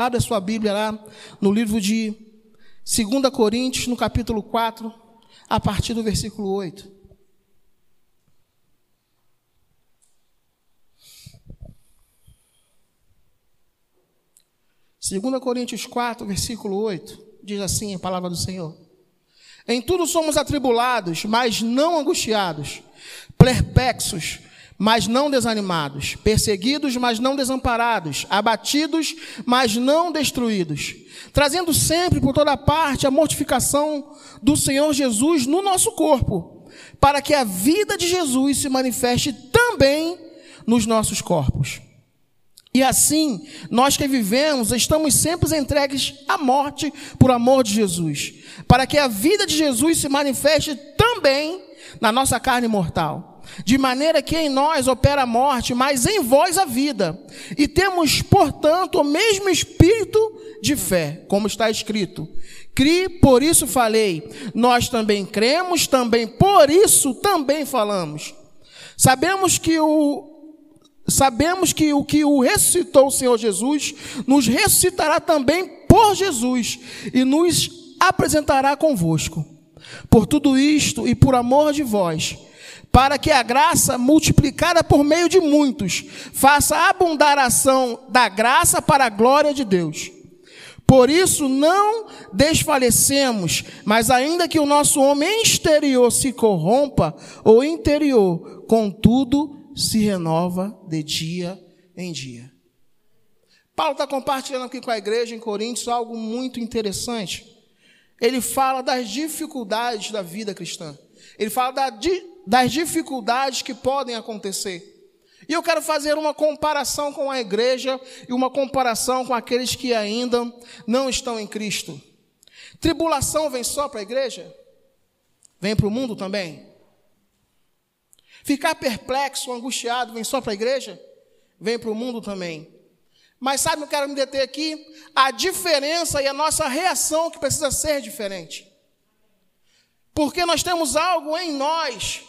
abre a sua Bíblia lá no livro de 2 Coríntios, no capítulo 4, a partir do versículo 8. Segunda Coríntios 4, versículo 8, diz assim a palavra do Senhor. Em tudo somos atribulados, mas não angustiados, perplexos, mas não desanimados, perseguidos, mas não desamparados, abatidos, mas não destruídos, trazendo sempre por toda parte a mortificação do Senhor Jesus no nosso corpo, para que a vida de Jesus se manifeste também nos nossos corpos. E assim, nós que vivemos, estamos sempre entregues à morte por amor de Jesus, para que a vida de Jesus se manifeste também na nossa carne mortal de maneira que em nós opera a morte, mas em vós a vida. E temos, portanto, o mesmo espírito de fé, como está escrito. Cri, por isso falei. Nós também cremos, também por isso também falamos. Sabemos que o sabemos que o que o ressuscitou o Senhor Jesus nos ressuscitará também por Jesus e nos apresentará convosco. Por tudo isto e por amor de vós, para que a graça, multiplicada por meio de muitos, faça abundar a ação da graça para a glória de Deus. Por isso não desfalecemos, mas ainda que o nosso homem exterior se corrompa, o interior, contudo, se renova de dia em dia. Paulo está compartilhando aqui com a igreja em Coríntios algo muito interessante. Ele fala das dificuldades da vida cristã. Ele fala da, das dificuldades que podem acontecer. E eu quero fazer uma comparação com a igreja e uma comparação com aqueles que ainda não estão em Cristo. Tribulação vem só para a igreja? Vem para o mundo também? Ficar perplexo, angustiado, vem só para a igreja? Vem para o mundo também. Mas sabe, eu quero me deter aqui, a diferença e a nossa reação que precisa ser diferente. Porque nós temos algo em nós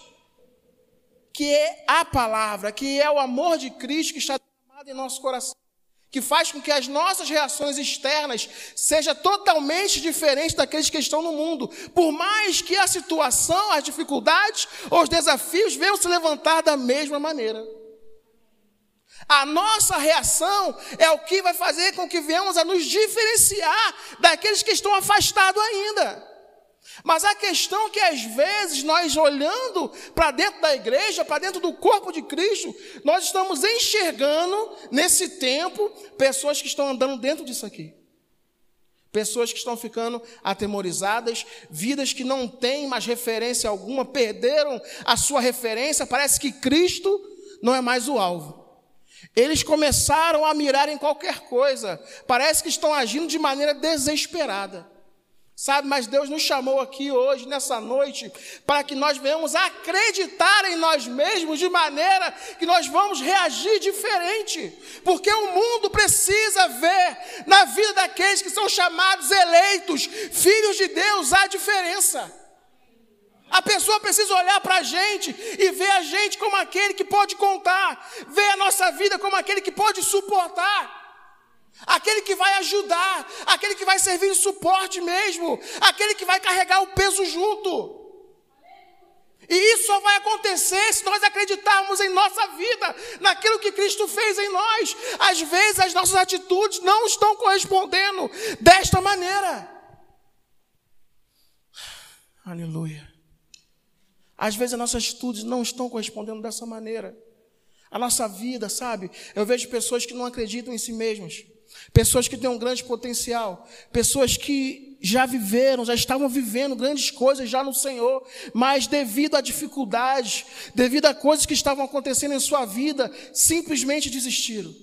que é a palavra, que é o amor de Cristo que está derramado em nosso coração, que faz com que as nossas reações externas sejam totalmente diferentes daqueles que estão no mundo. Por mais que a situação, as dificuldades, os desafios venham se levantar da mesma maneira. A nossa reação é o que vai fazer com que venhamos a nos diferenciar daqueles que estão afastados ainda. Mas a questão é que às vezes nós olhando para dentro da igreja, para dentro do corpo de Cristo, nós estamos enxergando nesse tempo pessoas que estão andando dentro disso aqui. Pessoas que estão ficando atemorizadas, vidas que não têm mais referência alguma, perderam a sua referência, parece que Cristo não é mais o alvo. Eles começaram a mirar em qualquer coisa, parece que estão agindo de maneira desesperada. Sabe, mas Deus nos chamou aqui hoje, nessa noite, para que nós venhamos acreditar em nós mesmos de maneira que nós vamos reagir diferente. Porque o mundo precisa ver na vida daqueles que são chamados eleitos, filhos de Deus, a diferença. A pessoa precisa olhar para a gente e ver a gente como aquele que pode contar, ver a nossa vida como aquele que pode suportar aquele que vai ajudar, aquele que vai servir de suporte mesmo, aquele que vai carregar o peso junto. E isso só vai acontecer se nós acreditarmos em nossa vida, naquilo que Cristo fez em nós. Às vezes as nossas atitudes não estão correspondendo desta maneira. Aleluia. Às vezes as nossas atitudes não estão correspondendo dessa maneira. A nossa vida, sabe? Eu vejo pessoas que não acreditam em si mesmas. Pessoas que têm um grande potencial, pessoas que já viveram, já estavam vivendo grandes coisas já no Senhor, mas devido a dificuldades, devido a coisas que estavam acontecendo em sua vida, simplesmente desistiram.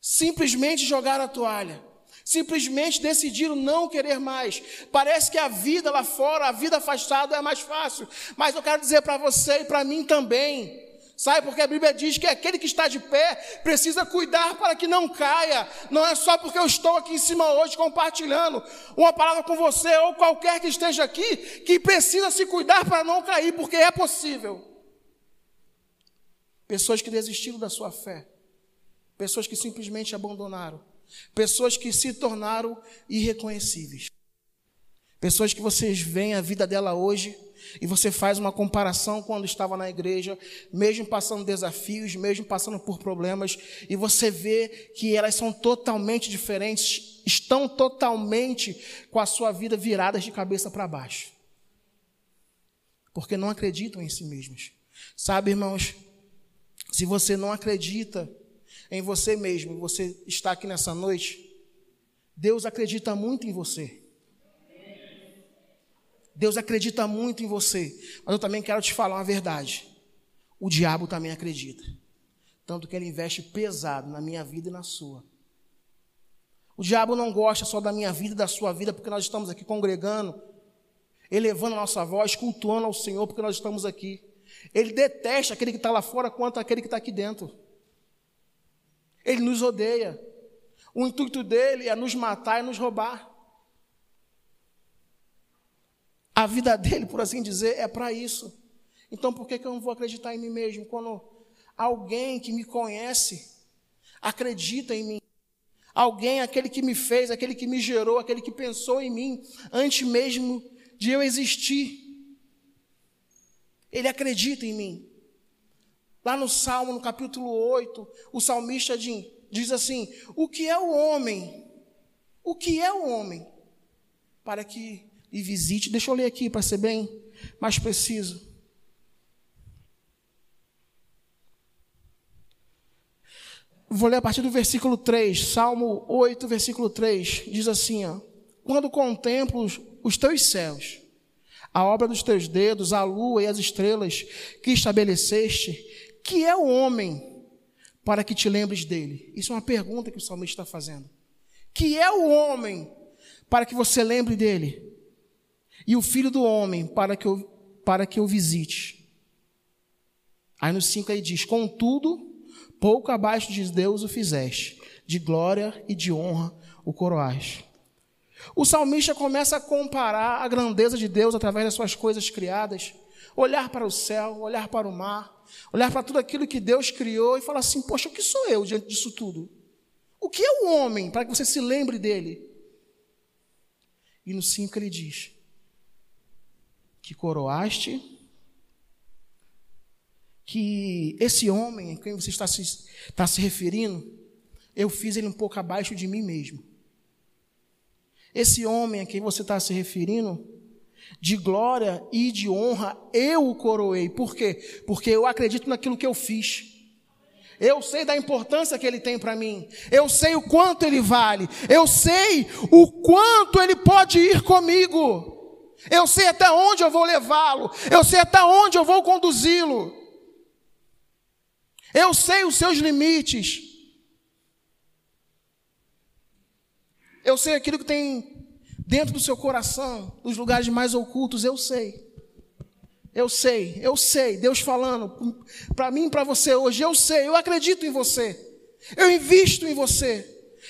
Simplesmente jogaram a toalha. Simplesmente decidiram não querer mais. Parece que a vida lá fora, a vida afastada é mais fácil. Mas eu quero dizer para você e para mim também, Sabe, porque a Bíblia diz que aquele que está de pé precisa cuidar para que não caia. Não é só porque eu estou aqui em cima hoje compartilhando uma palavra com você ou qualquer que esteja aqui que precisa se cuidar para não cair, porque é possível. Pessoas que desistiram da sua fé, pessoas que simplesmente abandonaram, Pessoas que se tornaram irreconhecíveis. Pessoas que vocês veem a vida dela hoje e você faz uma comparação quando estava na igreja, mesmo passando desafios, mesmo passando por problemas, e você vê que elas são totalmente diferentes, estão totalmente com a sua vida viradas de cabeça para baixo. Porque não acreditam em si mesmas. Sabe, irmãos, se você não acredita em você mesmo, você está aqui nessa noite, Deus acredita muito em você. Deus acredita muito em você, mas eu também quero te falar uma verdade. O diabo também acredita. Tanto que ele investe pesado na minha vida e na sua. O diabo não gosta só da minha vida e da sua vida, porque nós estamos aqui congregando, elevando a nossa voz, cultuando ao Senhor, porque nós estamos aqui. Ele detesta aquele que está lá fora quanto aquele que está aqui dentro. Ele nos odeia. O intuito dele é nos matar e nos roubar. A vida dele, por assim dizer, é para isso. Então por que, que eu não vou acreditar em mim mesmo? Quando alguém que me conhece acredita em mim. Alguém, aquele que me fez, aquele que me gerou, aquele que pensou em mim antes mesmo de eu existir. Ele acredita em mim. Lá no Salmo, no capítulo 8, o salmista diz assim: O que é o homem? O que é o homem? Para que e visite. Deixa eu ler aqui para ser bem mais preciso. Vou ler a partir do versículo 3, Salmo 8, versículo 3, diz assim: ó, Quando contemplo os teus céus, a obra dos teus dedos, a lua e as estrelas que estabeleceste, que é o homem para que te lembres dele? Isso é uma pergunta que o salmista está fazendo. Que é o homem para que você lembre dele? E o filho do homem para que eu, para que eu visite. Aí no 5 ele diz: Contudo, pouco abaixo de Deus o fizeste, de glória e de honra o coroaste. O salmista começa a comparar a grandeza de Deus através das suas coisas criadas, olhar para o céu, olhar para o mar, olhar para tudo aquilo que Deus criou e falar assim: Poxa, o que sou eu diante disso tudo? O que é o homem para que você se lembre dele? E no 5 ele diz: que coroaste, que esse homem a quem você está se, está se referindo, eu fiz ele um pouco abaixo de mim mesmo. Esse homem a quem você está se referindo, de glória e de honra, eu o coroei. Por quê? Porque eu acredito naquilo que eu fiz. Eu sei da importância que ele tem para mim. Eu sei o quanto ele vale. Eu sei o quanto ele pode ir comigo. Eu sei até onde eu vou levá-lo. Eu sei até onde eu vou conduzi-lo. Eu sei os seus limites. Eu sei aquilo que tem dentro do seu coração, dos lugares mais ocultos, eu sei. Eu sei, eu sei. Deus falando para mim e para você hoje, eu sei, eu acredito em você. Eu invisto em você.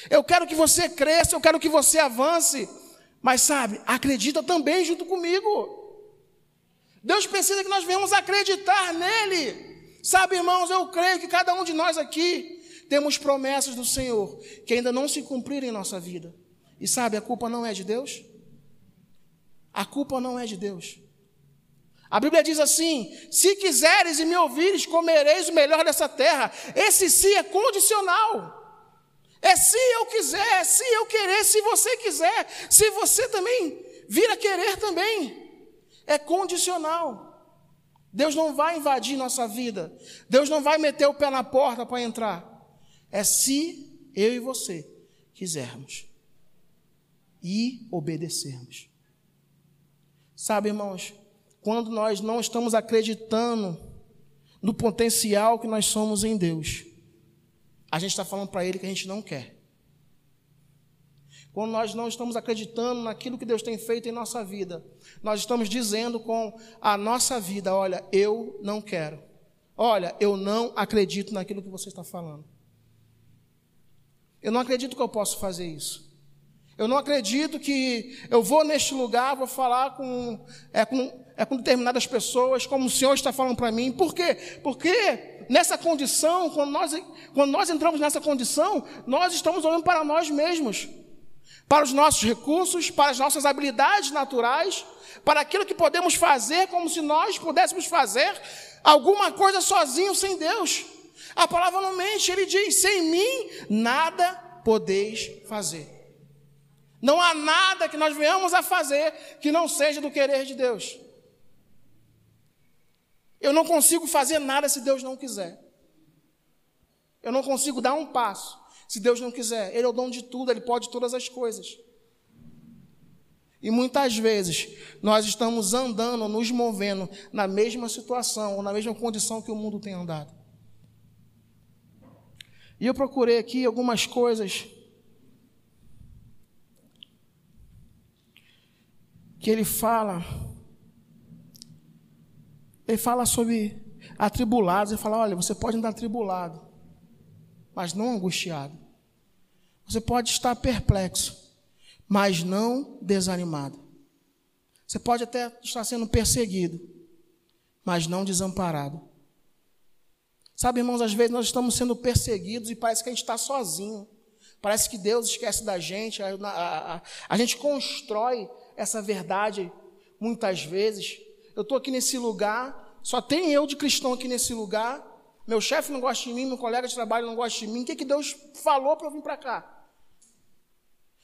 Eu quero que você cresça, eu quero que você avance. Mas sabe, acredita também junto comigo. Deus precisa que nós venhamos acreditar nele. Sabe, irmãos, eu creio que cada um de nós aqui temos promessas do Senhor que ainda não se cumpriram em nossa vida. E sabe, a culpa não é de Deus? A culpa não é de Deus. A Bíblia diz assim: se quiseres e me ouvires, comereis o melhor dessa terra. Esse sim é condicional. É se eu quiser, se eu querer, se você quiser, se você também vir a querer também. É condicional. Deus não vai invadir nossa vida. Deus não vai meter o pé na porta para entrar. É se eu e você quisermos e obedecermos. Sabe, irmãos, quando nós não estamos acreditando no potencial que nós somos em Deus, a gente está falando para Ele que a gente não quer. Quando nós não estamos acreditando naquilo que Deus tem feito em nossa vida, nós estamos dizendo com a nossa vida: olha, eu não quero. Olha, eu não acredito naquilo que você está falando. Eu não acredito que eu posso fazer isso. Eu não acredito que eu vou neste lugar, vou falar com, é, com, é, com determinadas pessoas, como o Senhor está falando para mim. Por quê? Porque nessa condição, quando nós, quando nós entramos nessa condição, nós estamos olhando para nós mesmos, para os nossos recursos, para as nossas habilidades naturais, para aquilo que podemos fazer, como se nós pudéssemos fazer alguma coisa sozinho sem Deus. A palavra não mente, ele diz: sem mim nada podeis fazer. Não há nada que nós venhamos a fazer que não seja do querer de Deus. Eu não consigo fazer nada se Deus não quiser. Eu não consigo dar um passo se Deus não quiser. Ele é o dono de tudo, ele pode todas as coisas. E muitas vezes nós estamos andando, nos movendo na mesma situação ou na mesma condição que o mundo tem andado. E eu procurei aqui algumas coisas que ele fala. Ele fala sobre atribulados. Ele fala: olha, você pode andar atribulado, mas não angustiado. Você pode estar perplexo, mas não desanimado. Você pode até estar sendo perseguido, mas não desamparado. Sabe, irmãos, às vezes nós estamos sendo perseguidos e parece que a gente está sozinho. Parece que Deus esquece da gente. A, a, a, a gente constrói essa verdade muitas vezes. Eu estou aqui nesse lugar, só tem eu de cristão aqui nesse lugar. Meu chefe não gosta de mim, meu colega de trabalho não gosta de mim. O que, que Deus falou para eu vir para cá?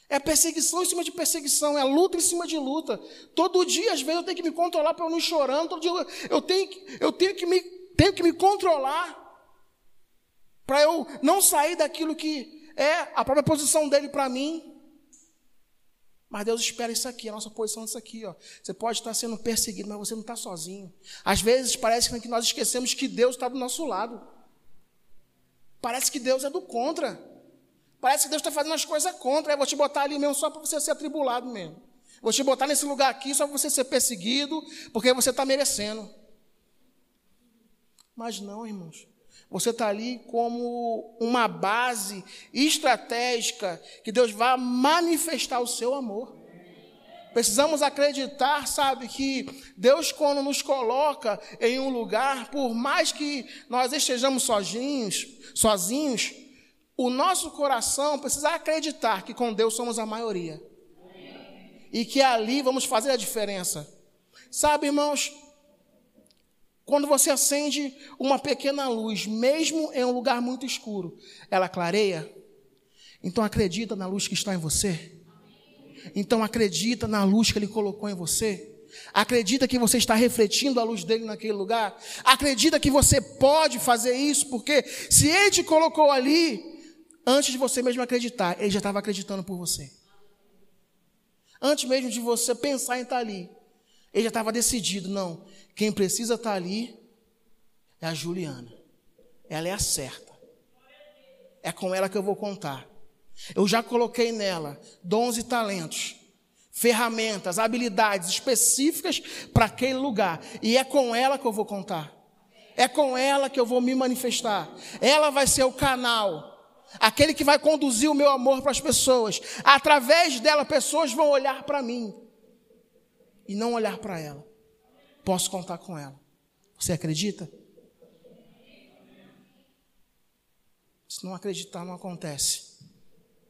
É perseguição em cima de perseguição, é luta em cima de luta. Todo dia, às vezes, eu tenho que me controlar para eu não ir chorando. Todo dia eu tenho, eu tenho, que, me, tenho que me controlar para eu não sair daquilo que é a própria posição dele para mim. Mas Deus espera isso aqui, a nossa posição é isso aqui. Ó. Você pode estar sendo perseguido, mas você não está sozinho. Às vezes parece que nós esquecemos que Deus está do nosso lado. Parece que Deus é do contra. Parece que Deus está fazendo as coisas contra. Eu vou te botar ali mesmo só para você ser atribulado mesmo. Vou te botar nesse lugar aqui só para você ser perseguido, porque você está merecendo. Mas não, irmãos. Você está ali como uma base estratégica que Deus vai manifestar o seu amor. Precisamos acreditar, sabe, que Deus, quando nos coloca em um lugar, por mais que nós estejamos sozinhos, sozinhos, o nosso coração precisa acreditar que com Deus somos a maioria. E que ali vamos fazer a diferença. Sabe, irmãos, quando você acende uma pequena luz, mesmo em um lugar muito escuro, ela clareia. Então acredita na luz que está em você. Então acredita na luz que ele colocou em você. Acredita que você está refletindo a luz dele naquele lugar. Acredita que você pode fazer isso, porque se ele te colocou ali, antes de você mesmo acreditar, ele já estava acreditando por você. Antes mesmo de você pensar em estar ali, ele já estava decidido, não, quem precisa estar ali é a Juliana. Ela é a certa. É com ela que eu vou contar. Eu já coloquei nela dons e talentos, ferramentas, habilidades específicas para aquele lugar. E é com ela que eu vou contar. É com ela que eu vou me manifestar. Ela vai ser o canal, aquele que vai conduzir o meu amor para as pessoas. Através dela, pessoas vão olhar para mim e não olhar para ela. Posso contar com ela. Você acredita? Se não acreditar, não acontece.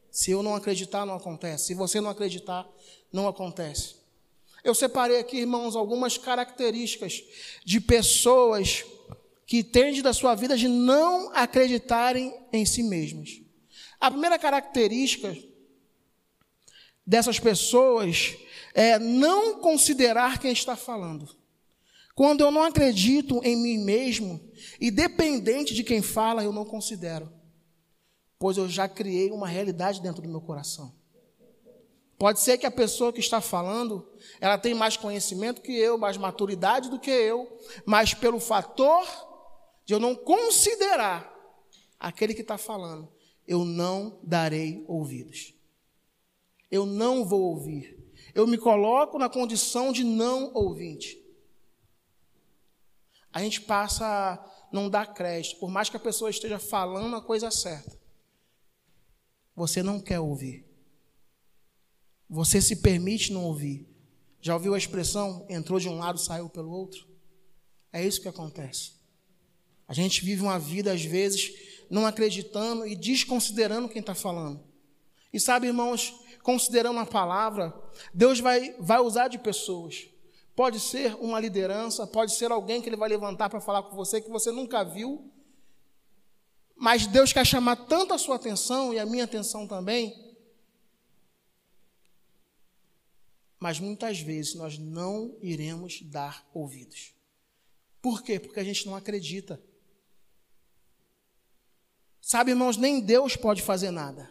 Se eu não acreditar, não acontece. Se você não acreditar, não acontece. Eu separei aqui, irmãos, algumas características de pessoas que tendem da sua vida de não acreditarem em si mesmas. A primeira característica dessas pessoas é não considerar quem está falando. Quando eu não acredito em mim mesmo, e dependente de quem fala, eu não considero. Pois eu já criei uma realidade dentro do meu coração. Pode ser que a pessoa que está falando, ela tem mais conhecimento que eu, mais maturidade do que eu, mas pelo fator de eu não considerar aquele que está falando, eu não darei ouvidos. Eu não vou ouvir. Eu me coloco na condição de não ouvinte a gente passa a não dar crédito, por mais que a pessoa esteja falando a coisa certa. Você não quer ouvir. Você se permite não ouvir. Já ouviu a expressão entrou de um lado, saiu pelo outro? É isso que acontece. A gente vive uma vida, às vezes, não acreditando e desconsiderando quem está falando. E sabe, irmãos, considerando a palavra, Deus vai, vai usar de pessoas. Pode ser uma liderança, pode ser alguém que ele vai levantar para falar com você que você nunca viu. Mas Deus quer chamar tanto a sua atenção e a minha atenção também. Mas muitas vezes nós não iremos dar ouvidos. Por quê? Porque a gente não acredita. Sabe, irmãos, nem Deus pode fazer nada.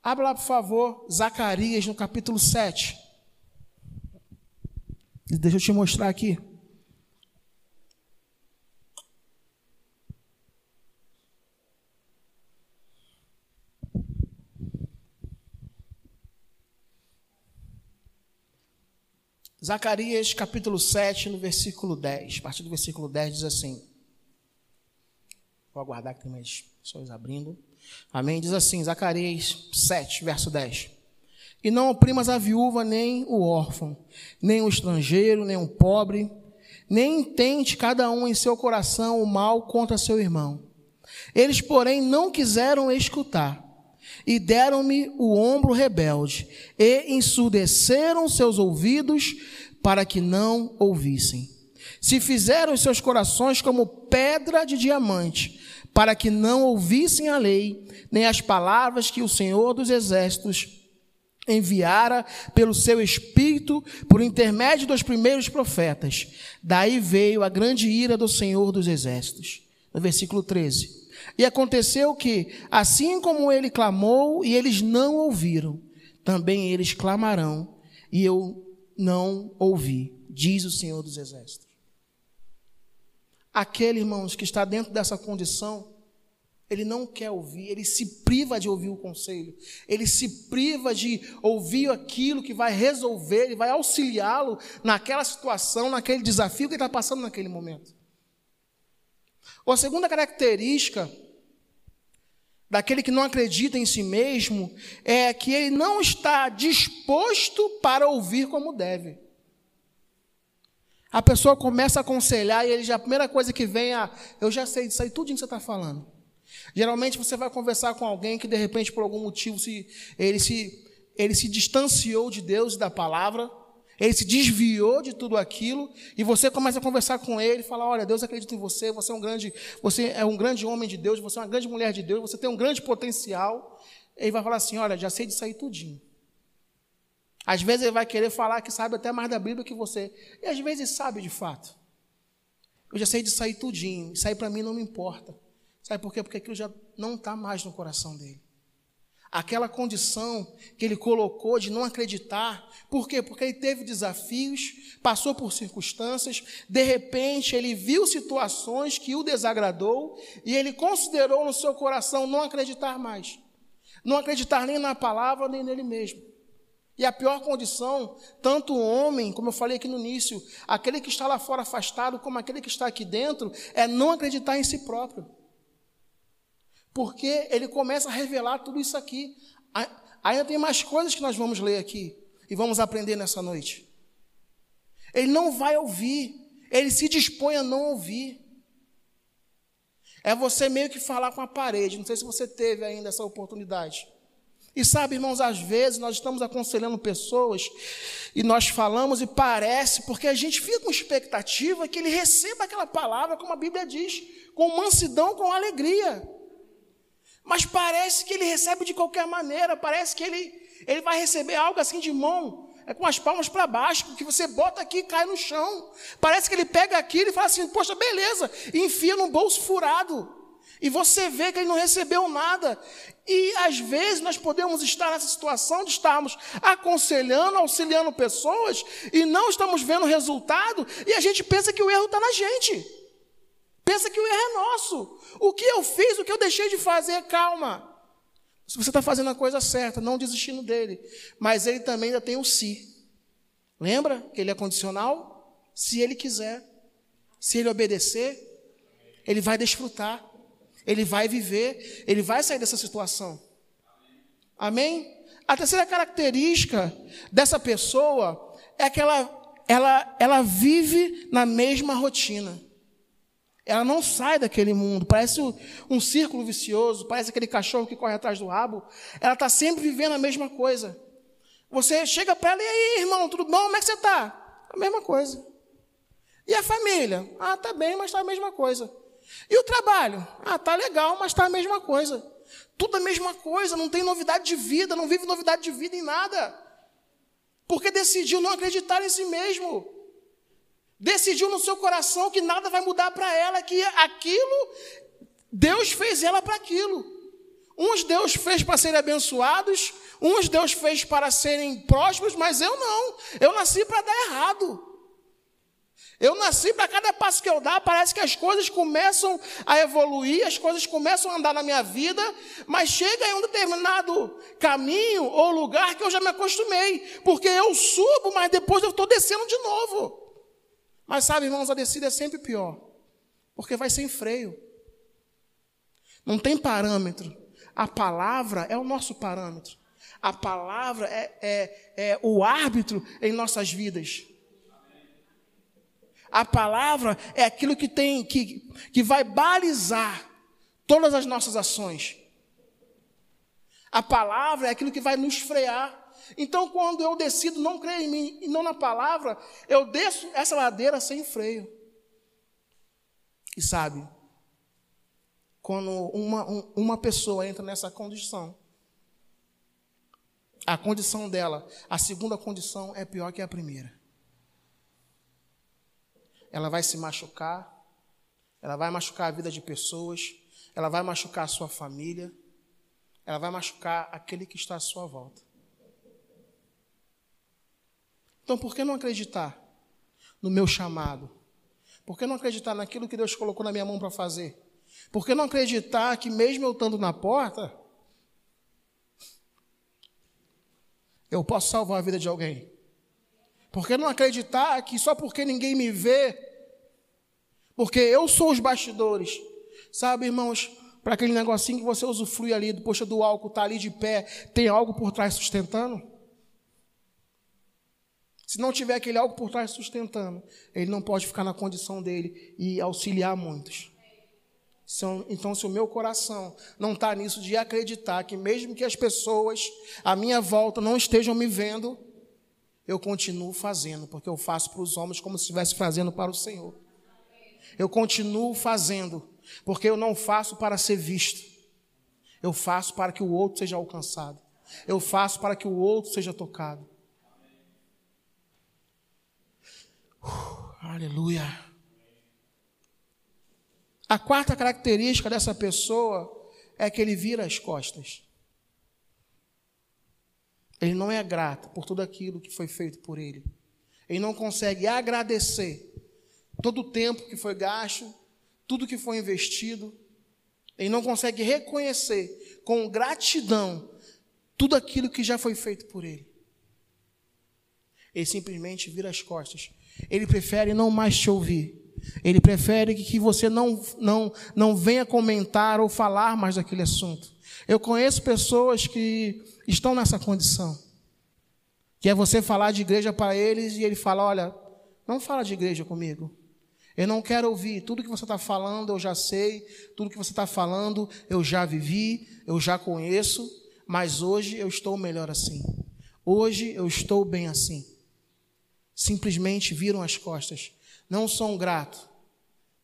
Abra lá, por favor, Zacarias, no capítulo 7. Deixa eu te mostrar aqui. Zacarias capítulo 7, no versículo 10. A partir do versículo 10 diz assim. Vou aguardar que tem mais pessoas abrindo. Amém? Diz assim, Zacarias 7, verso 10. E não oprimas a viúva, nem o órfão, nem o estrangeiro, nem o pobre, nem intente cada um em seu coração o mal contra seu irmão. Eles, porém, não quiseram escutar, e deram-me o ombro rebelde, e ensurdeceram seus ouvidos para que não ouvissem. Se fizeram os seus corações como pedra de diamante, para que não ouvissem a lei, nem as palavras que o Senhor dos Exércitos enviara pelo seu espírito por intermédio dos primeiros profetas. Daí veio a grande ira do Senhor dos exércitos. No versículo 13. E aconteceu que, assim como ele clamou e eles não ouviram, também eles clamarão e eu não ouvi, diz o Senhor dos exércitos. Aquele, irmãos, que está dentro dessa condição, ele não quer ouvir, ele se priva de ouvir o conselho, ele se priva de ouvir aquilo que vai resolver e vai auxiliá-lo naquela situação, naquele desafio que ele está passando naquele momento. Ou a segunda característica daquele que não acredita em si mesmo é que ele não está disposto para ouvir como deve. A pessoa começa a aconselhar e ele já, a primeira coisa que vem é: eu já sei disso aí, tudo que você está falando. Geralmente você vai conversar com alguém que de repente por algum motivo se, ele, se, ele se distanciou de Deus e da palavra, ele se desviou de tudo aquilo, e você começa a conversar com ele e fala: Olha, Deus acredita em você, você é um grande, você é um grande homem de Deus, você é uma grande mulher de Deus, você tem um grande potencial. Ele vai falar assim: Olha, já sei disso aí tudinho. Às vezes ele vai querer falar que sabe até mais da Bíblia que você, e às vezes sabe de fato. Eu já sei disso aí tudinho, isso aí para mim não me importa. Sabe por quê? Porque aquilo já não está mais no coração dele. Aquela condição que ele colocou de não acreditar. Por quê? Porque ele teve desafios, passou por circunstâncias, de repente ele viu situações que o desagradou e ele considerou no seu coração não acreditar mais. Não acreditar nem na palavra, nem nele mesmo. E a pior condição, tanto o homem, como eu falei aqui no início, aquele que está lá fora afastado, como aquele que está aqui dentro, é não acreditar em si próprio. Porque ele começa a revelar tudo isso aqui. Ainda tem mais coisas que nós vamos ler aqui e vamos aprender nessa noite. Ele não vai ouvir, ele se dispõe a não ouvir. É você meio que falar com a parede. Não sei se você teve ainda essa oportunidade. E sabe, irmãos, às vezes nós estamos aconselhando pessoas e nós falamos e parece, porque a gente fica com expectativa que ele receba aquela palavra, como a Bíblia diz, com mansidão, com alegria. Mas parece que ele recebe de qualquer maneira, parece que ele, ele vai receber algo assim de mão, é com as palmas para baixo, que você bota aqui e cai no chão. Parece que ele pega aquilo e fala assim: Poxa, beleza, e enfia no bolso furado. E você vê que ele não recebeu nada. E às vezes nós podemos estar nessa situação de estarmos aconselhando, auxiliando pessoas e não estamos vendo resultado, e a gente pensa que o erro está na gente. Pensa que o erro é nosso. O que eu fiz, o que eu deixei de fazer, calma. Se você está fazendo a coisa certa, não desistindo dele. Mas ele também ainda tem o si. Lembra que ele é condicional? Se ele quiser. Se ele obedecer, ele vai desfrutar. Ele vai viver. Ele vai sair dessa situação. Amém? A terceira característica dessa pessoa é que ela, ela, ela vive na mesma rotina. Ela não sai daquele mundo. Parece um círculo vicioso, parece aquele cachorro que corre atrás do rabo. Ela está sempre vivendo a mesma coisa. Você chega para ela e aí, irmão, tudo bom? Como é que você está? A mesma coisa. E a família? Ah, tá bem, mas está a mesma coisa. E o trabalho? Ah, tá legal, mas está a mesma coisa. Tudo a mesma coisa, não tem novidade de vida, não vive novidade de vida em nada. Porque decidiu não acreditar em si mesmo. Decidiu no seu coração que nada vai mudar para ela, que aquilo, Deus fez ela para aquilo. Uns Deus fez para serem abençoados, uns Deus fez para serem prósperos, mas eu não. Eu nasci para dar errado. Eu nasci para cada passo que eu dar, parece que as coisas começam a evoluir, as coisas começam a andar na minha vida, mas chega em um determinado caminho ou lugar que eu já me acostumei, porque eu subo, mas depois eu estou descendo de novo. Mas sabe, irmãos, a descida é sempre pior, porque vai sem freio, não tem parâmetro. A palavra é o nosso parâmetro, a palavra é, é, é o árbitro em nossas vidas. A palavra é aquilo que tem que, que vai balizar todas as nossas ações. A palavra é aquilo que vai nos frear. Então, quando eu decido não crer em mim e não na palavra, eu desço essa ladeira sem freio. E sabe, quando uma, uma pessoa entra nessa condição, a condição dela, a segunda condição é pior que a primeira ela vai se machucar, ela vai machucar a vida de pessoas, ela vai machucar a sua família, ela vai machucar aquele que está à sua volta. Então, por que não acreditar no meu chamado? Por que não acreditar naquilo que Deus colocou na minha mão para fazer? Por que não acreditar que, mesmo eu estando na porta, eu posso salvar a vida de alguém? Por que não acreditar que só porque ninguém me vê, porque eu sou os bastidores, sabe, irmãos, para aquele negocinho que você usufrui ali, poxa, do álcool, está ali de pé, tem algo por trás sustentando? Se não tiver aquele algo por trás sustentando, ele não pode ficar na condição dele e auxiliar muitos. Então, se o meu coração não está nisso de acreditar que, mesmo que as pessoas à minha volta não estejam me vendo, eu continuo fazendo, porque eu faço para os homens como se estivesse fazendo para o Senhor. Eu continuo fazendo, porque eu não faço para ser visto. Eu faço para que o outro seja alcançado. Eu faço para que o outro seja tocado. Uh, aleluia. A quarta característica dessa pessoa é que ele vira as costas. Ele não é grato por tudo aquilo que foi feito por ele. Ele não consegue agradecer todo o tempo que foi gasto, tudo que foi investido. Ele não consegue reconhecer com gratidão tudo aquilo que já foi feito por ele. Ele simplesmente vira as costas. Ele prefere não mais te ouvir. Ele prefere que você não, não, não venha comentar ou falar mais daquele assunto. Eu conheço pessoas que estão nessa condição. Que é você falar de igreja para eles e ele fala: Olha, não fala de igreja comigo. Eu não quero ouvir. Tudo que você está falando eu já sei. Tudo que você está falando eu já vivi, eu já conheço. Mas hoje eu estou melhor assim. Hoje eu estou bem assim. Simplesmente viram as costas. Não são gratos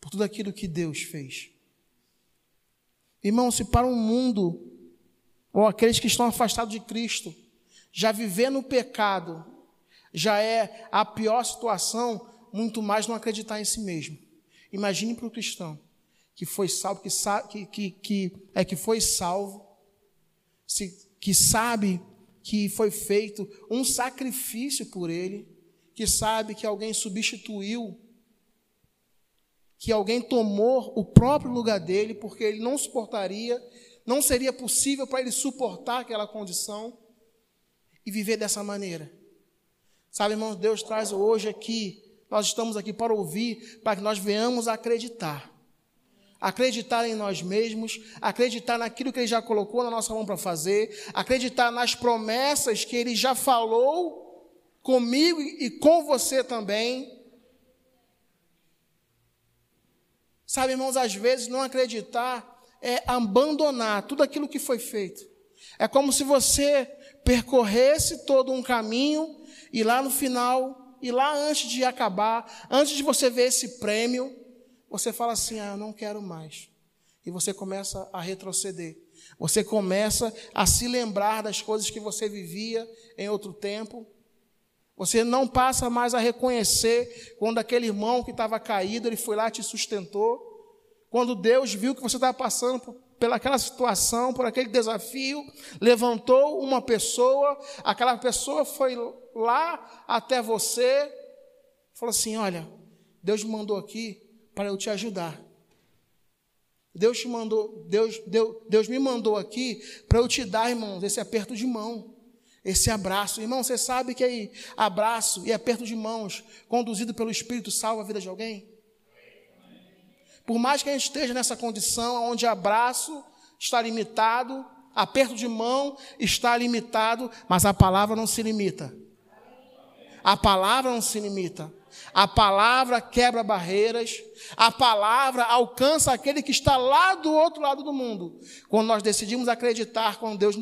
por tudo aquilo que Deus fez. Irmão, se para um mundo ou aqueles que estão afastados de Cristo, já viver no pecado já é a pior situação, muito mais não acreditar em si mesmo. Imagine para o cristão que foi salvo, que, que, que, é que foi salvo, se, que sabe que foi feito um sacrifício por ele, que sabe que alguém substituiu, que alguém tomou o próprio lugar dele, porque ele não suportaria não seria possível para ele suportar aquela condição e viver dessa maneira. Sabe, irmãos, Deus traz hoje aqui, nós estamos aqui para ouvir, para que nós venhamos acreditar. Acreditar em nós mesmos, acreditar naquilo que Ele já colocou na nossa mão para fazer, acreditar nas promessas que Ele já falou comigo e com você também. Sabe, irmãos, às vezes não acreditar é abandonar tudo aquilo que foi feito. É como se você percorresse todo um caminho e lá no final, e lá antes de acabar, antes de você ver esse prêmio, você fala assim: Ah, eu não quero mais. E você começa a retroceder. Você começa a se lembrar das coisas que você vivia em outro tempo. Você não passa mais a reconhecer quando aquele irmão que estava caído, ele foi lá e te sustentou. Quando Deus viu que você estava passando por, pelaquela situação, por aquele desafio, levantou uma pessoa, aquela pessoa foi lá até você, falou assim: Olha, Deus me mandou aqui para eu te ajudar. Deus te mandou, Deus, Deus, Deus me mandou aqui para eu te dar, irmãos, esse aperto de mão, esse abraço. Irmão, você sabe que aí abraço e aperto de mãos, conduzido pelo Espírito, salva a vida de alguém? Por mais que a gente esteja nessa condição onde abraço está limitado, aperto de mão está limitado, mas a palavra não se limita. A palavra não se limita. A palavra quebra barreiras, a palavra alcança aquele que está lá do outro lado do mundo. Quando nós decidimos acreditar, quando Deus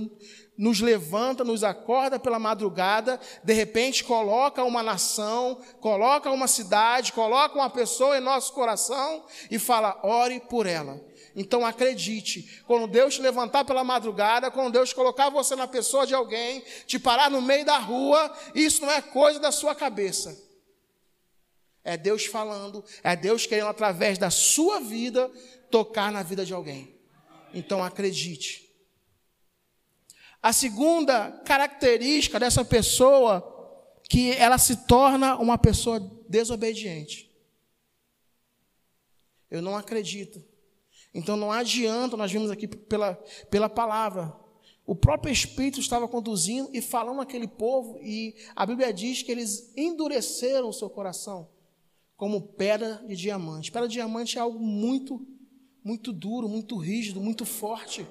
nos levanta, nos acorda pela madrugada, de repente coloca uma nação, coloca uma cidade, coloca uma pessoa em nosso coração e fala: ore por ela. Então acredite, quando Deus te levantar pela madrugada, quando Deus colocar você na pessoa de alguém, te parar no meio da rua, isso não é coisa da sua cabeça. É Deus falando, é Deus querendo, através da sua vida, tocar na vida de alguém. Então acredite. A segunda característica dessa pessoa, que ela se torna uma pessoa desobediente. Eu não acredito. Então não adianta, nós vimos aqui pela, pela palavra. O próprio Espírito estava conduzindo e falando aquele povo, e a Bíblia diz que eles endureceram o seu coração como pedra de diamante. Pedra de diamante é algo muito, muito duro, muito rígido, muito forte.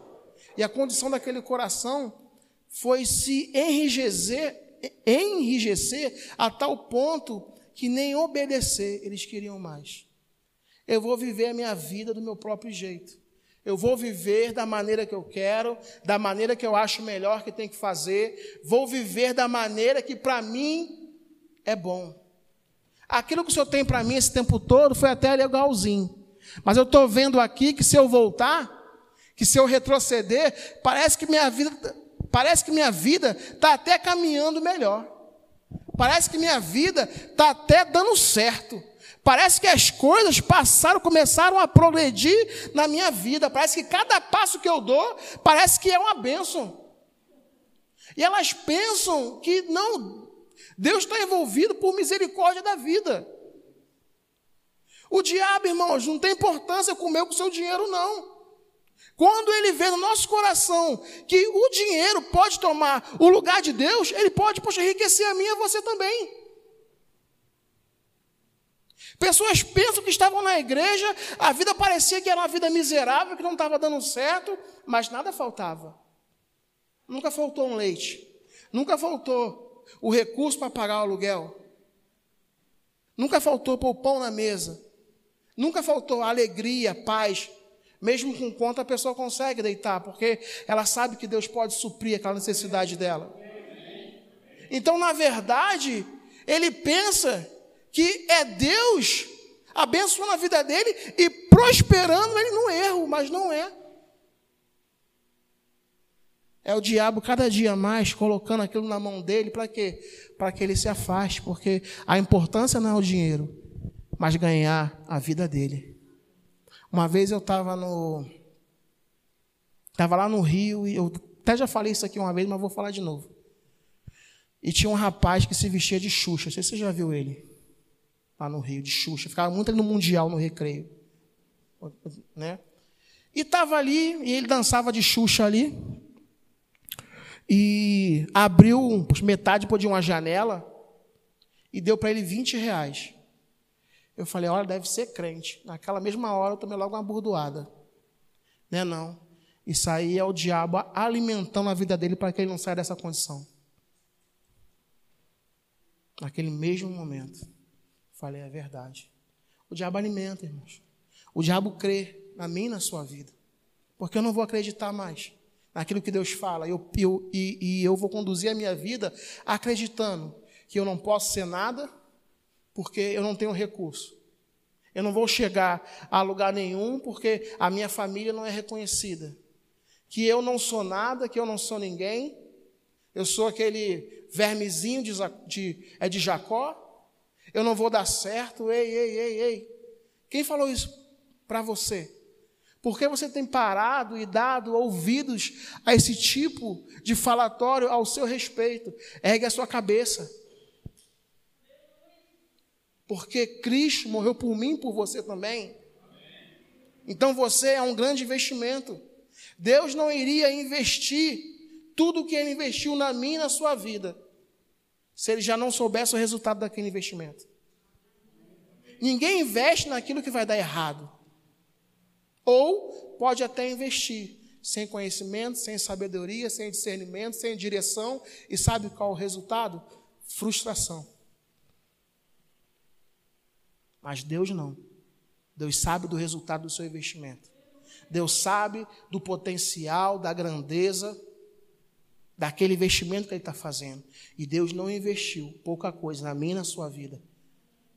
E a condição daquele coração foi se enrijecer, enrijecer a tal ponto que nem obedecer eles queriam mais. Eu vou viver a minha vida do meu próprio jeito. Eu vou viver da maneira que eu quero, da maneira que eu acho melhor que tem que fazer. Vou viver da maneira que para mim é bom. Aquilo que o Senhor tem para mim esse tempo todo foi até legalzinho. Mas eu estou vendo aqui que se eu voltar, que se eu retroceder, parece que minha vida, parece que minha vida está até caminhando melhor. Parece que minha vida está até dando certo. Parece que as coisas passaram, começaram a progredir na minha vida. Parece que cada passo que eu dou, parece que é uma bênção. E elas pensam que não, Deus está envolvido por misericórdia da vida. O diabo, irmãos, não tem importância comer com o seu dinheiro, não. Quando ele vê no nosso coração que o dinheiro pode tomar o lugar de Deus, ele pode, poxa, enriquecer a mim e a você também. Pessoas pensam que estavam na igreja, a vida parecia que era uma vida miserável, que não estava dando certo, mas nada faltava. Nunca faltou um leite, nunca faltou o recurso para pagar o aluguel. Nunca faltou pôr o pão na mesa. Nunca faltou alegria, paz. Mesmo com conta, a pessoa consegue deitar, porque ela sabe que Deus pode suprir aquela necessidade dela. Então, na verdade, ele pensa que é Deus abençoando a vida dele e prosperando ele no erro, mas não é. É o diabo cada dia mais colocando aquilo na mão dele para quê? Para que ele se afaste, porque a importância não é o dinheiro, mas ganhar a vida dele. Uma vez eu estava no estava lá no Rio e eu até já falei isso aqui uma vez, mas vou falar de novo. E tinha um rapaz que se vestia de Xuxa, não sei se você já viu ele lá no Rio de Xuxa, ficava muito ali no mundial no recreio, né? E estava ali e ele dançava de Xuxa ali e abriu metade de uma janela e deu para ele 20 reais. Eu falei, olha, deve ser crente. Naquela mesma hora eu tomei logo uma burdoada. Né não? Isso aí é o diabo alimentando a vida dele para que ele não saia dessa condição. Naquele mesmo momento. Falei, é verdade. O diabo alimenta, irmãos. o diabo crê na minha e na sua vida. Porque eu não vou acreditar mais naquilo que Deus fala. Eu, eu, e, e eu vou conduzir a minha vida acreditando que eu não posso ser nada, porque eu não tenho recurso. Eu não vou chegar a lugar nenhum, porque a minha família não é reconhecida. Que eu não sou nada, que eu não sou ninguém. Eu sou aquele vermezinho de, de, é de Jacó. Eu não vou dar certo. Ei, ei, ei, ei. Quem falou isso para você? Por que você tem parado e dado ouvidos a esse tipo de falatório ao seu respeito? Ergue a sua cabeça. Porque Cristo morreu por mim por você também. Então você é um grande investimento. Deus não iria investir tudo o que ele investiu na minha e na sua vida, se ele já não soubesse o resultado daquele investimento. Ninguém investe naquilo que vai dar errado. Ou pode até investir sem conhecimento, sem sabedoria, sem discernimento, sem direção, e sabe qual o resultado? Frustração. Mas Deus não. Deus sabe do resultado do seu investimento. Deus sabe do potencial, da grandeza daquele investimento que Ele está fazendo. E Deus não investiu pouca coisa na minha e na sua vida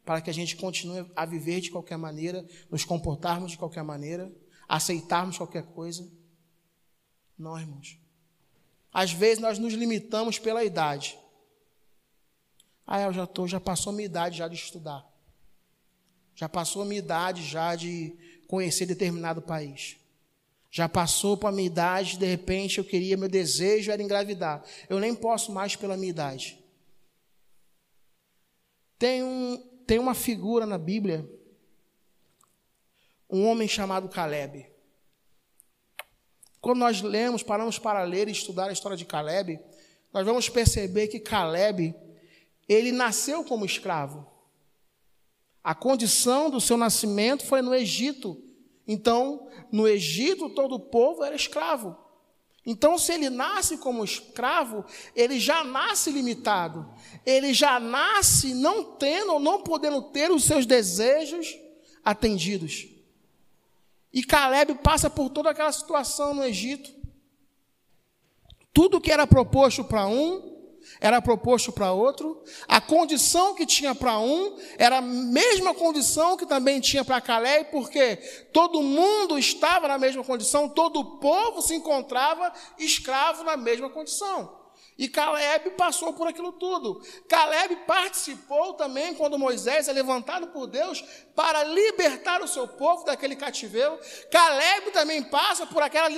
para que a gente continue a viver de qualquer maneira, nos comportarmos de qualquer maneira, aceitarmos qualquer coisa. Não, irmãos. Às vezes nós nos limitamos pela idade. Ah, eu já tô, já passou minha idade já de estudar. Já passou minha idade já de conhecer determinado país. Já passou para minha idade, de repente eu queria, meu desejo era engravidar. Eu nem posso mais pela minha idade. Tem um, tem uma figura na Bíblia, um homem chamado Caleb. Quando nós lemos, paramos para ler e estudar a história de Caleb, nós vamos perceber que Caleb, ele nasceu como escravo. A condição do seu nascimento foi no Egito. Então, no Egito, todo o povo era escravo. Então, se ele nasce como escravo, ele já nasce limitado. Ele já nasce não tendo ou não podendo ter os seus desejos atendidos. E Caleb passa por toda aquela situação no Egito. Tudo que era proposto para um, era proposto para outro, a condição que tinha para um era a mesma condição que também tinha para Caleb, porque todo mundo estava na mesma condição, todo o povo se encontrava escravo na mesma condição. E Caleb passou por aquilo tudo. Caleb participou também quando Moisés é levantado por Deus para libertar o seu povo daquele cativeiro. Caleb também passa por aquela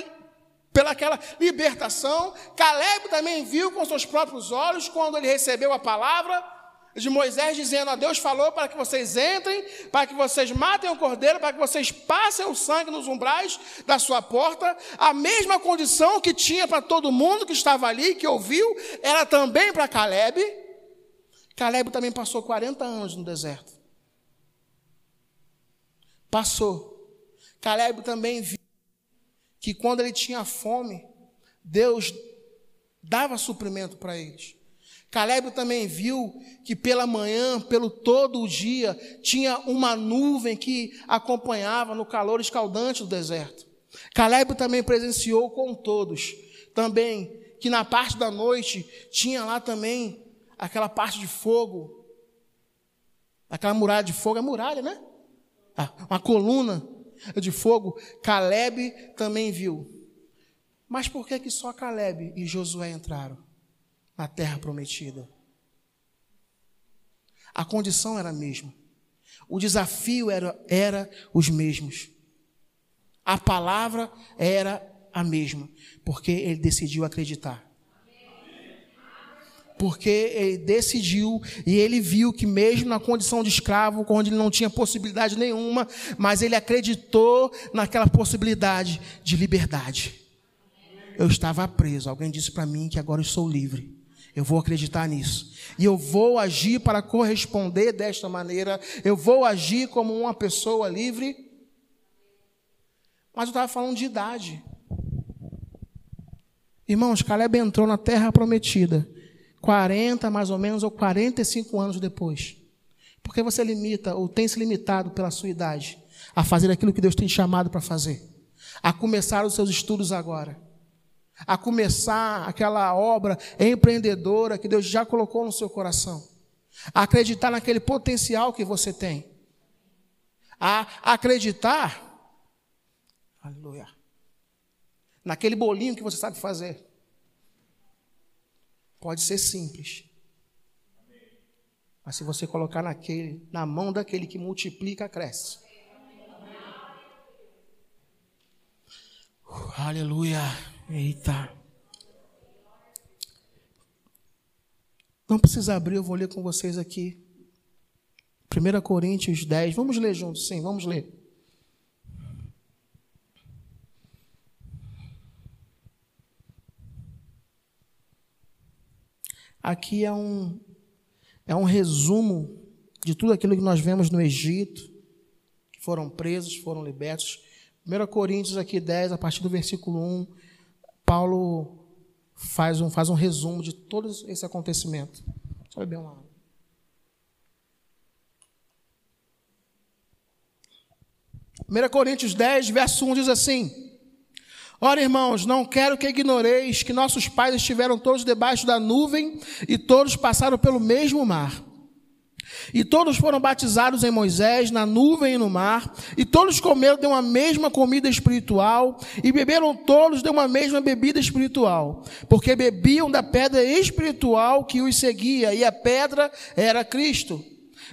pelaquela libertação. Caleb também viu com seus próprios olhos quando ele recebeu a palavra de Moisés dizendo: a Deus falou para que vocês entrem, para que vocês matem o cordeiro, para que vocês passem o sangue nos umbrais da sua porta. A mesma condição que tinha para todo mundo que estava ali, que ouviu, era também para Caleb. Caleb também passou 40 anos no deserto. Passou. Caleb também viu que quando ele tinha fome, Deus dava suprimento para eles. Caleb também viu que pela manhã, pelo todo o dia, tinha uma nuvem que acompanhava no calor escaldante do deserto. Caleb também presenciou com todos, também que na parte da noite tinha lá também aquela parte de fogo, aquela muralha de fogo, é muralha, né? Ah, uma coluna de fogo, Caleb também viu. Mas por que, que só Caleb e Josué entraram na terra prometida? A condição era a mesma. O desafio era, era os mesmos. A palavra era a mesma, porque ele decidiu acreditar porque ele decidiu e ele viu que, mesmo na condição de escravo, onde ele não tinha possibilidade nenhuma, mas ele acreditou naquela possibilidade de liberdade. Eu estava preso, alguém disse para mim que agora eu sou livre. Eu vou acreditar nisso. E eu vou agir para corresponder desta maneira. Eu vou agir como uma pessoa livre. Mas eu estava falando de idade. Irmãos, Caleb entrou na terra prometida 40 mais ou menos ou 45 anos depois. Porque você limita ou tem se limitado pela sua idade a fazer aquilo que Deus tem chamado para fazer, a começar os seus estudos agora, a começar aquela obra empreendedora que Deus já colocou no seu coração, a acreditar naquele potencial que você tem, a acreditar, aleluia, naquele bolinho que você sabe fazer. Pode ser simples. Mas se você colocar naquele, na mão daquele que multiplica, cresce. Uh, aleluia. Eita. Não precisa abrir, eu vou ler com vocês aqui. 1 Coríntios 10. Vamos ler juntos, sim, vamos ler. Aqui é um, é um resumo de tudo aquilo que nós vemos no Egito, que foram presos, foram libertos. 1 Coríntios aqui 10, a partir do versículo 1, Paulo faz um, faz um resumo de todo esse acontecimento. Só beber uma água. Coríntios 10, verso 1 diz assim: Ora, irmãos, não quero que ignoreis que nossos pais estiveram todos debaixo da nuvem e todos passaram pelo mesmo mar. E todos foram batizados em Moisés, na nuvem e no mar, e todos comeram de uma mesma comida espiritual, e beberam todos de uma mesma bebida espiritual, porque bebiam da pedra espiritual que os seguia, e a pedra era Cristo.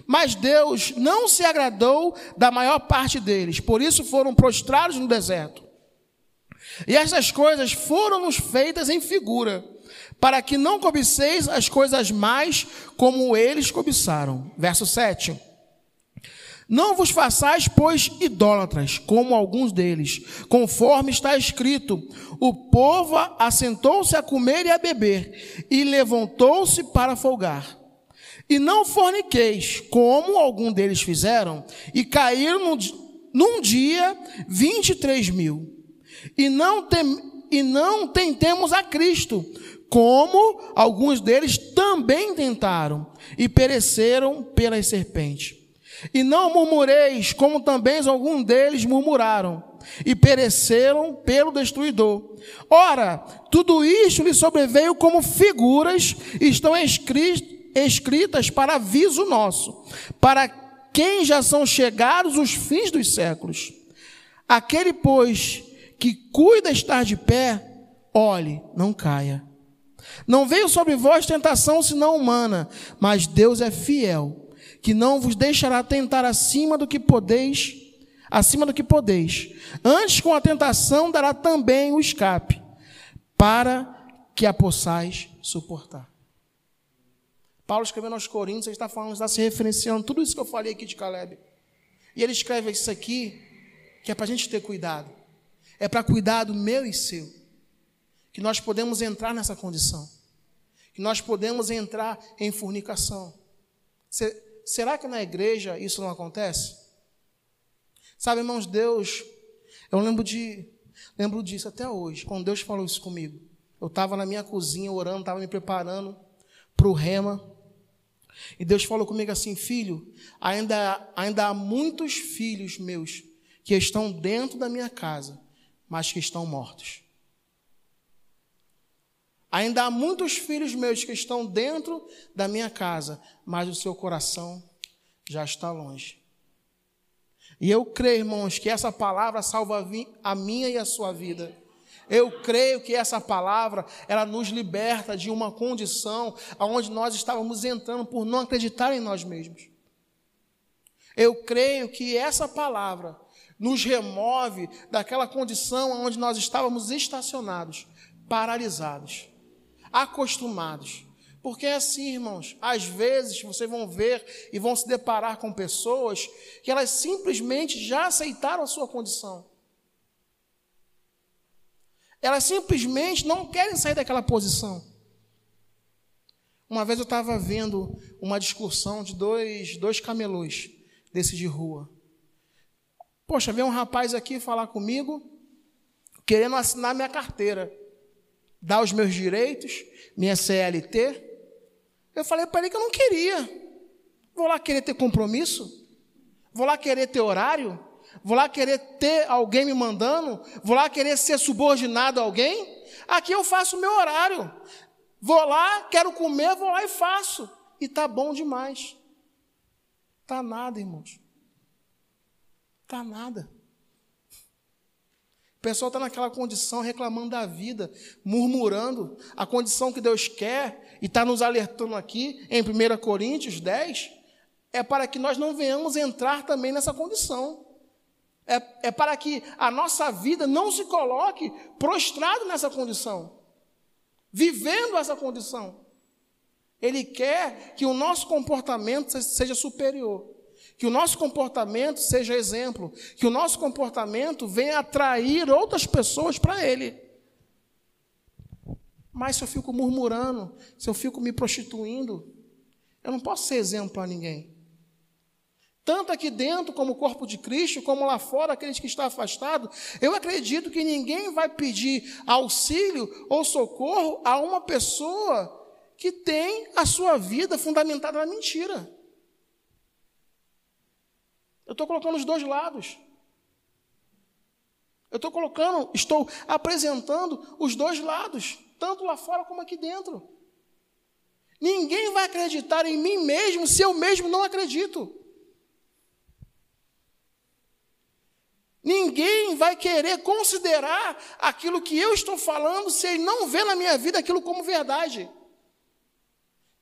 Mas Deus não se agradou da maior parte deles, por isso foram prostrados no deserto. E essas coisas foram-nos feitas em figura, para que não cobiceis as coisas mais como eles cobiçaram. Verso 7. Não vos façais, pois, idólatras, como alguns deles, conforme está escrito: o povo assentou-se a comer e a beber, e levantou-se para folgar. E não forniqueis, como alguns deles fizeram, e caíram num dia vinte e três mil e não, tem, e não tentemos a Cristo, como alguns deles também tentaram e pereceram pelas serpentes. E não murmureis, como também alguns deles murmuraram e pereceram pelo destruidor. Ora, tudo isto lhe sobreveio como figuras, estão escritas para aviso nosso, para quem já são chegados os fins dos séculos. Aquele, pois, que cuida estar de pé, olhe, não caia. Não veio sobre vós tentação senão humana, mas Deus é fiel, que não vos deixará tentar acima do que podeis, acima do que podeis. Antes com a tentação dará também o escape, para que a possais suportar. Paulo escrevendo aos Coríntios, ele está falando, está se referenciando tudo isso que eu falei aqui de Caleb. E ele escreve isso aqui, que é para a gente ter cuidado é para cuidar do meu e seu. Que nós podemos entrar nessa condição. Que nós podemos entrar em fornicação. Será que na igreja isso não acontece? Sabe, irmãos, Deus, eu lembro de lembro disso até hoje, quando Deus falou isso comigo. Eu estava na minha cozinha orando, estava me preparando para o rema. E Deus falou comigo assim, filho, ainda, ainda há muitos filhos meus que estão dentro da minha casa mas que estão mortos. Ainda há muitos filhos meus que estão dentro da minha casa, mas o seu coração já está longe. E eu creio, irmãos, que essa palavra salva a minha e a sua vida. Eu creio que essa palavra, ela nos liberta de uma condição aonde nós estávamos entrando por não acreditar em nós mesmos. Eu creio que essa palavra nos remove daquela condição onde nós estávamos estacionados, paralisados, acostumados. Porque é assim, irmãos, às vezes vocês vão ver e vão se deparar com pessoas que elas simplesmente já aceitaram a sua condição. Elas simplesmente não querem sair daquela posição. Uma vez eu estava vendo uma discussão de dois, dois camelôs desse de rua. Poxa, vem um rapaz aqui falar comigo, querendo assinar minha carteira, dar os meus direitos, minha CLT. Eu falei para ele que eu não queria. Vou lá querer ter compromisso? Vou lá querer ter horário? Vou lá querer ter alguém me mandando? Vou lá querer ser subordinado a alguém? Aqui eu faço o meu horário. Vou lá, quero comer, vou lá e faço. E tá bom demais. Tá nada, irmãos. Tá nada. O pessoal está naquela condição reclamando da vida, murmurando a condição que Deus quer e está nos alertando aqui em 1 Coríntios 10, é para que nós não venhamos entrar também nessa condição. É, é para que a nossa vida não se coloque prostrado nessa condição, vivendo essa condição. Ele quer que o nosso comportamento seja superior, que o nosso comportamento seja exemplo, que o nosso comportamento venha atrair outras pessoas para Ele. Mas se eu fico murmurando, se eu fico me prostituindo, eu não posso ser exemplo para ninguém. Tanto aqui dentro, como o corpo de Cristo, como lá fora, aqueles que estão afastados, eu acredito que ninguém vai pedir auxílio ou socorro a uma pessoa que tem a sua vida fundamentada na mentira. Eu estou colocando os dois lados. Eu estou colocando, estou apresentando os dois lados, tanto lá fora como aqui dentro. Ninguém vai acreditar em mim mesmo se eu mesmo não acredito. Ninguém vai querer considerar aquilo que eu estou falando se ele não vê na minha vida aquilo como verdade.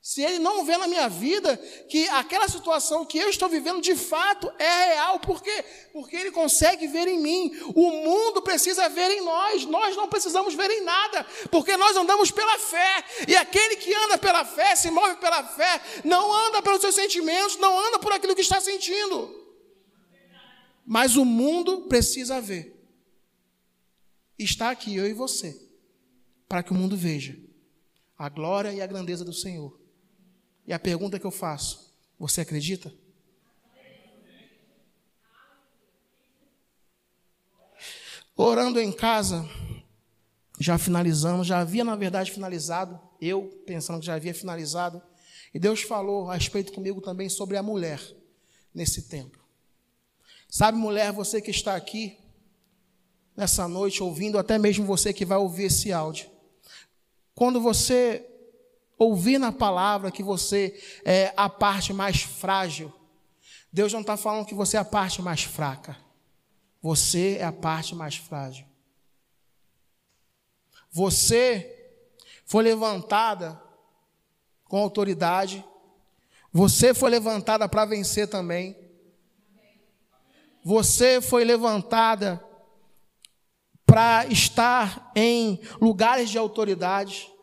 Se ele não vê na minha vida que aquela situação que eu estou vivendo de fato é real, por quê? Porque ele consegue ver em mim. O mundo precisa ver em nós, nós não precisamos ver em nada, porque nós andamos pela fé. E aquele que anda pela fé, se move pela fé, não anda pelos seus sentimentos, não anda por aquilo que está sentindo. Mas o mundo precisa ver. Está aqui eu e você, para que o mundo veja a glória e a grandeza do Senhor. E a pergunta que eu faço: você acredita? Orando em casa, já finalizamos, já havia na verdade finalizado, eu pensando que já havia finalizado, e Deus falou a respeito comigo também sobre a mulher nesse tempo. Sabe, mulher, você que está aqui nessa noite ouvindo, até mesmo você que vai ouvir esse áudio. Quando você ouvir na palavra que você é a parte mais frágil, Deus não está falando que você é a parte mais fraca. Você é a parte mais frágil. Você foi levantada com autoridade. Você foi levantada para vencer também. Você foi levantada para estar em lugares de autoridade.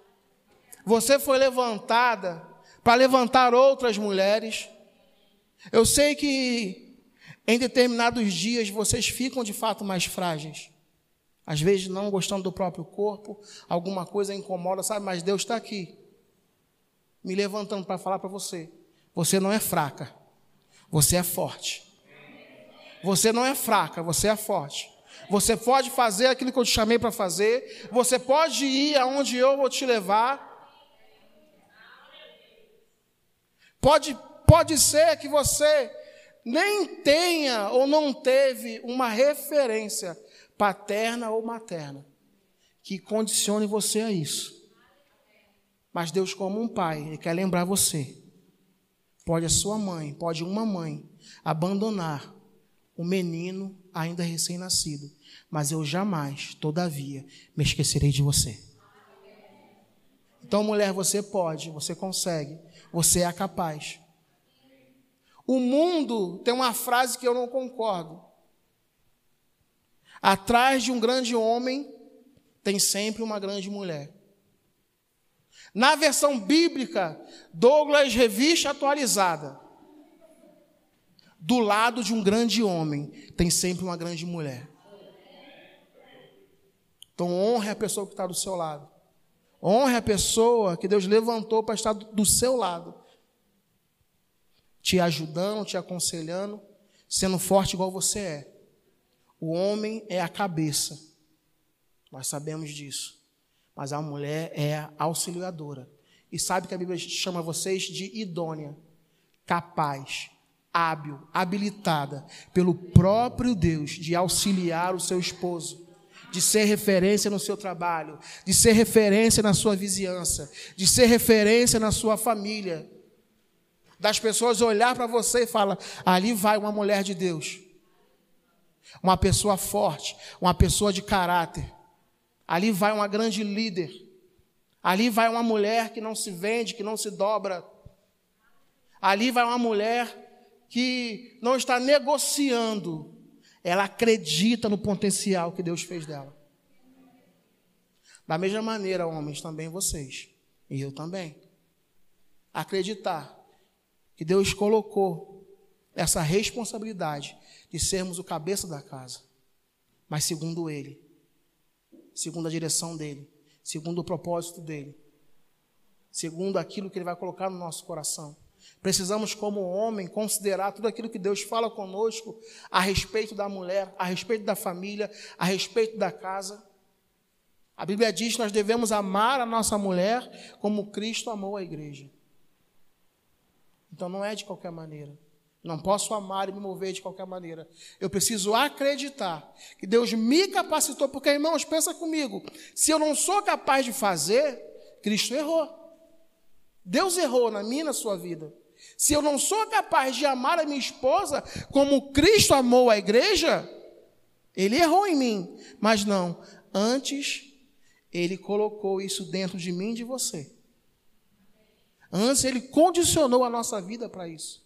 Você foi levantada para levantar outras mulheres. Eu sei que em determinados dias vocês ficam de fato mais frágeis. Às vezes não gostando do próprio corpo, alguma coisa incomoda, sabe? Mas Deus está aqui, me levantando para falar para você: você não é fraca, você é forte. Você não é fraca, você é forte. Você pode fazer aquilo que eu te chamei para fazer. Você pode ir aonde eu vou te levar. Pode, pode ser que você nem tenha ou não teve uma referência paterna ou materna que condicione você a isso. Mas Deus, como um pai, Ele quer lembrar você. Pode a sua mãe, pode uma mãe abandonar um menino ainda recém-nascido, mas eu jamais, todavia, me esquecerei de você. Então, mulher, você pode, você consegue, você é capaz. O mundo tem uma frase que eu não concordo. Atrás de um grande homem tem sempre uma grande mulher. Na versão bíblica, Douglas Revista Atualizada, do lado de um grande homem tem sempre uma grande mulher. Então honre a pessoa que está do seu lado. Honre a pessoa que Deus levantou para estar do seu lado. Te ajudando, te aconselhando, sendo forte igual você é. O homem é a cabeça. Nós sabemos disso. Mas a mulher é a auxiliadora. E sabe que a Bíblia chama vocês de idônea, capaz, hábil, habilitada pelo próprio Deus de auxiliar o seu esposo, de ser referência no seu trabalho, de ser referência na sua vizinhança, de ser referência na sua família. Das pessoas olhar para você e falar: ali vai uma mulher de Deus. Uma pessoa forte, uma pessoa de caráter. Ali vai uma grande líder. Ali vai uma mulher que não se vende, que não se dobra. Ali vai uma mulher que não está negociando, ela acredita no potencial que Deus fez dela. Da mesma maneira, homens, também vocês, e eu também. Acreditar que Deus colocou essa responsabilidade de sermos o cabeça da casa, mas segundo Ele, segundo a direção dEle, segundo o propósito dEle, segundo aquilo que Ele vai colocar no nosso coração. Precisamos, como homem, considerar tudo aquilo que Deus fala conosco a respeito da mulher, a respeito da família, a respeito da casa. A Bíblia diz que nós devemos amar a nossa mulher como Cristo amou a igreja. Então não é de qualquer maneira. Não posso amar e me mover de qualquer maneira. Eu preciso acreditar que Deus me capacitou, porque, irmãos, pensa comigo: se eu não sou capaz de fazer, Cristo errou. Deus errou na minha e na sua vida. Se eu não sou capaz de amar a minha esposa como Cristo amou a igreja, ele errou em mim. Mas não, antes ele colocou isso dentro de mim e de você. Antes ele condicionou a nossa vida para isso.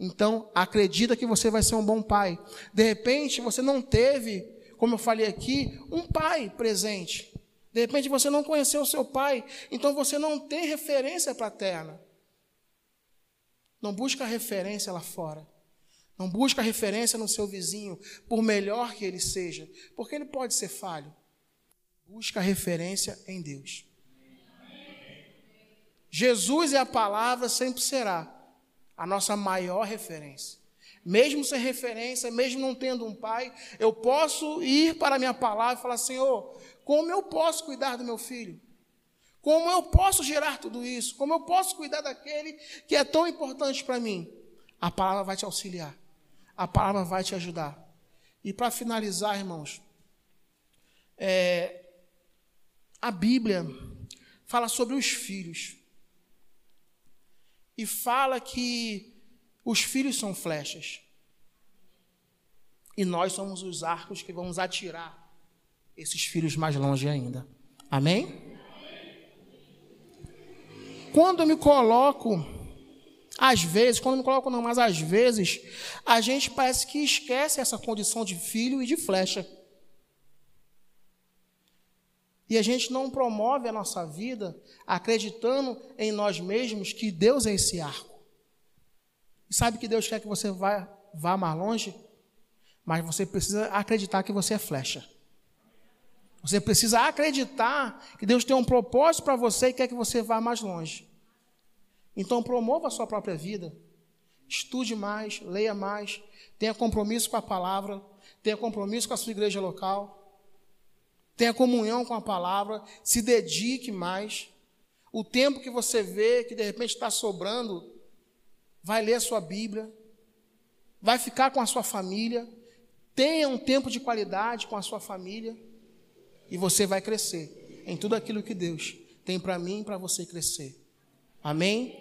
Então, acredita que você vai ser um bom pai. De repente, você não teve, como eu falei aqui, um pai presente. De repente você não conheceu o seu pai, então você não tem referência paterna. Não busca referência lá fora. Não busca referência no seu vizinho, por melhor que ele seja, porque ele pode ser falho. Busca referência em Deus. Jesus e a palavra sempre será a nossa maior referência. Mesmo sem referência, mesmo não tendo um pai, eu posso ir para a minha palavra e falar: Senhor, como eu posso cuidar do meu filho? Como eu posso gerar tudo isso? Como eu posso cuidar daquele que é tão importante para mim? A palavra vai te auxiliar. A palavra vai te ajudar. E para finalizar, irmãos, é, a Bíblia fala sobre os filhos. E fala que os filhos são flechas. E nós somos os arcos que vamos atirar esses filhos mais longe ainda. Amém? Quando eu me coloco, às vezes, quando eu me coloco não, mas às vezes, a gente parece que esquece essa condição de filho e de flecha. E a gente não promove a nossa vida acreditando em nós mesmos que Deus é esse arco. E sabe que Deus quer que você vá, vá mais longe? Mas você precisa acreditar que você é flecha. Você precisa acreditar que Deus tem um propósito para você e quer que você vá mais longe. Então, promova a sua própria vida. Estude mais, leia mais, tenha compromisso com a palavra, tenha compromisso com a sua igreja local, tenha comunhão com a palavra, se dedique mais. O tempo que você vê que de repente está sobrando, vai ler a sua Bíblia, vai ficar com a sua família, tenha um tempo de qualidade com a sua família e você vai crescer em tudo aquilo que Deus tem para mim e para você crescer. Amém?